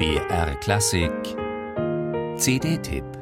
BR Klassik. CD-Tipp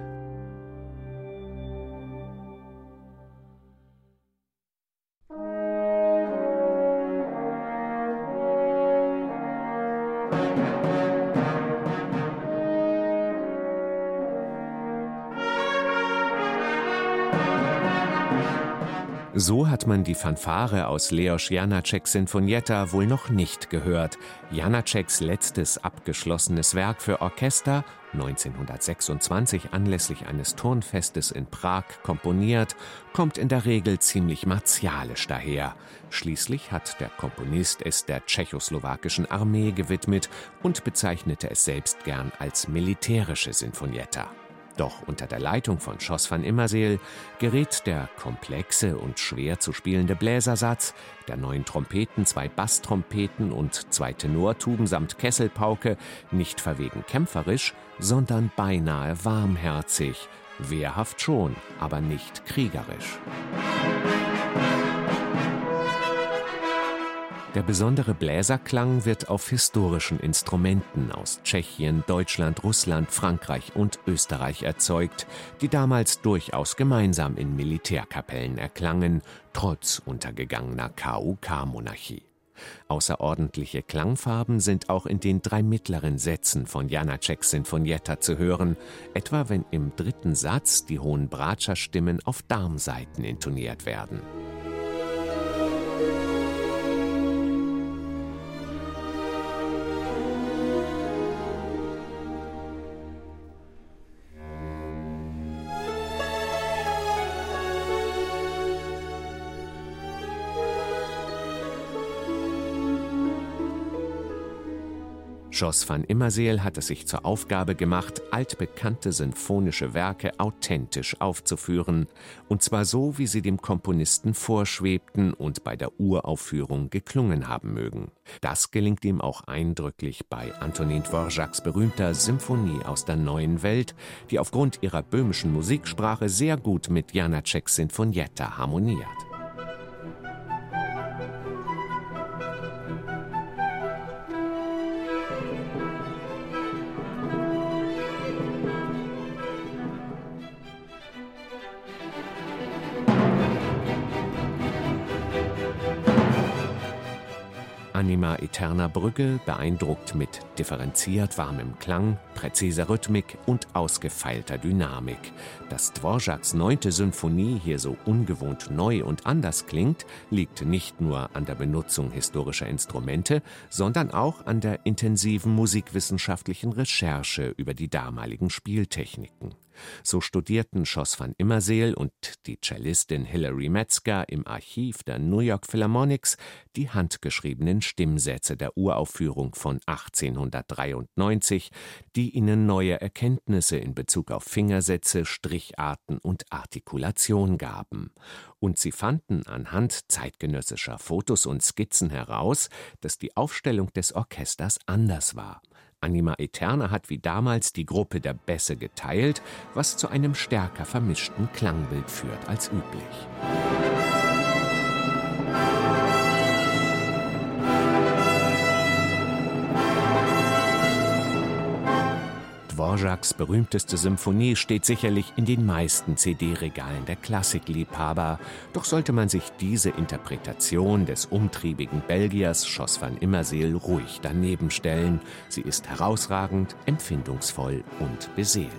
So hat man die Fanfare aus Leos Janaceks Sinfonietta wohl noch nicht gehört. Janaceks letztes abgeschlossenes Werk für Orchester, 1926 anlässlich eines Turnfestes in Prag komponiert, kommt in der Regel ziemlich martialisch daher. Schließlich hat der Komponist es der tschechoslowakischen Armee gewidmet und bezeichnete es selbst gern als militärische Sinfonietta. Doch unter der Leitung von Schoss van Immerseel gerät der komplexe und schwer zu spielende Bläsersatz, der neuen Trompeten, zwei Basstrompeten und zwei Tenortuben samt Kesselpauke nicht verwegen kämpferisch, sondern beinahe warmherzig, wehrhaft schon, aber nicht kriegerisch. Der besondere Bläserklang wird auf historischen Instrumenten aus Tschechien, Deutschland, Russland, Frankreich und Österreich erzeugt, die damals durchaus gemeinsam in Militärkapellen erklangen, trotz untergegangener KUK-Monarchie. Außerordentliche Klangfarben sind auch in den drei mittleren Sätzen von Janaceks Sinfonietta zu hören, etwa wenn im dritten Satz die hohen Bratscher-Stimmen auf Darmsaiten intoniert werden. Jos van Immerseel hat es sich zur Aufgabe gemacht, altbekannte sinfonische Werke authentisch aufzuführen, und zwar so, wie sie dem Komponisten vorschwebten und bei der Uraufführung geklungen haben mögen. Das gelingt ihm auch eindrücklich bei Antonin Dvořáks berühmter Symphonie aus der neuen Welt, die aufgrund ihrer böhmischen Musiksprache sehr gut mit Janaceks Sinfonietta harmoniert. Anima Eterna Brügge beeindruckt mit differenziert warmem Klang, präziser Rhythmik und ausgefeilter Dynamik. Dass Dvořáks neunte Symphonie hier so ungewohnt neu und anders klingt, liegt nicht nur an der Benutzung historischer Instrumente, sondern auch an der intensiven musikwissenschaftlichen Recherche über die damaligen Spieltechniken. So studierten Schoss van Immerseel und die Cellistin Hilary Metzger im Archiv der New York Philharmonics die handgeschriebenen Stimmsätze der Uraufführung von 1893, die ihnen neue Erkenntnisse in Bezug auf Fingersätze, Stricharten und Artikulation gaben. Und sie fanden anhand zeitgenössischer Fotos und Skizzen heraus, dass die Aufstellung des Orchesters anders war. Anima Eterna hat wie damals die Gruppe der Bässe geteilt, was zu einem stärker vermischten Klangbild führt als üblich. Dvořáks berühmteste Symphonie steht sicherlich in den meisten CD-Regalen der Klassikliebhaber, doch sollte man sich diese Interpretation des umtriebigen Belgiers Schoss van Immerseel ruhig daneben stellen. Sie ist herausragend, empfindungsvoll und beseelt.